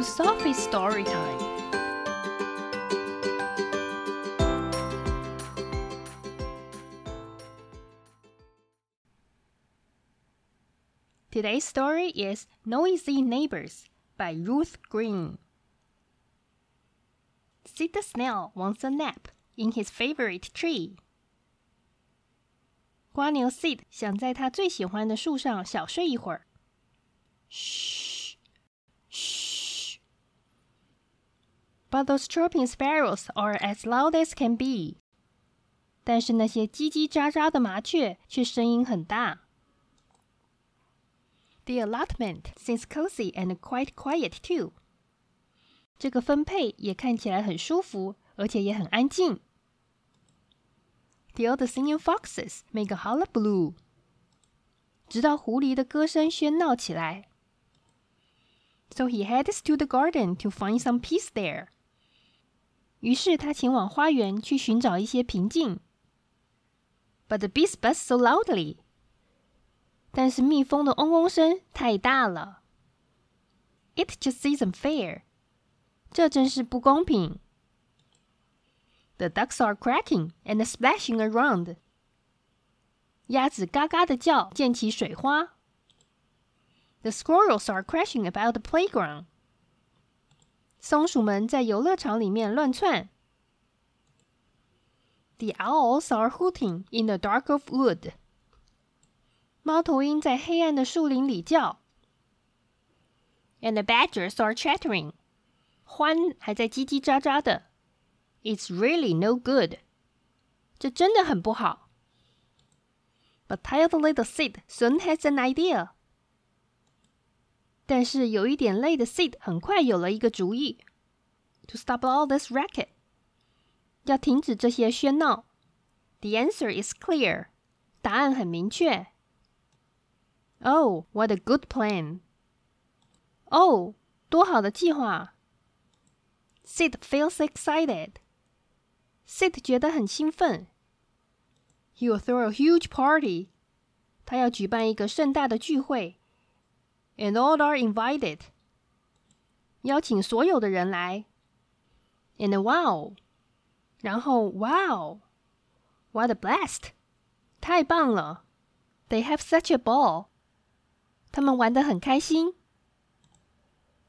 to Sophie's story time. Today's story is Noisy Neighbors by Ruth Green. Sid the snail wants a nap in his favorite tree. 瓜牛 Sid 想在他最喜欢的树上小睡一会儿。嘘。But those chirping sparrows are as loud as can be. 但是那些叽叽喳喳的麻雀却声音很大。The allotment seems cozy and quite quiet too. 这个分配也看起来很舒服，而且也很安静。The old singing foxes make a hullabaloo. 直到狐狸的歌声喧闹起来。So he heads to the garden to find some peace there. 于是他前往花园去寻找一些平静。But the bees buzz so loudly 但是蜜蜂的嗡嗡声太大了。It just isn't fair，这真是不公平。The ducks are cracking and splashing around，鸭子嘎嘎的叫，溅起水花。The squirrels are crashing about the playground， 松鼠们在游乐场里面乱窜。The owls are hooting in the dark of wood。猫头鹰在黑暗的树林里叫，and the badgers are chattering，獾还在叽叽喳喳的。It's really no good，这真的很不好。But tired little Sid soon has an idea。 但是有一点累的 Sid 很快有了一个主意：to stop all this racket，要停止这些喧闹。The answer is clear，答案很明确。Oh, what a good plan! Oh, 多好的计划！Sid feels excited. Sid 觉得很兴奋。He will throw a huge party. 他要举办一个盛大的聚会。 And all are invited. 邀请所有的人来。And wow! 然后 wow! What a blast! 太棒了！They have such a ball. 他们玩得很开心，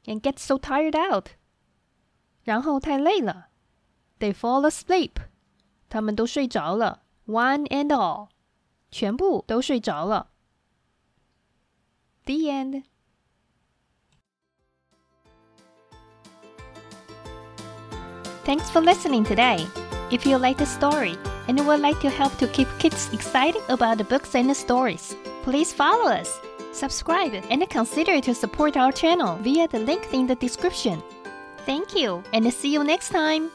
and get so tired out，然后太累了，they fall asleep，他们都睡着了，one and all，全部都睡着了。The end. Thanks for listening today. If you like the story and would like to help to keep kids excited about the books and the stories, please follow us subscribe, and consider to support our channel via the link in the description. Thank you, and see you next time!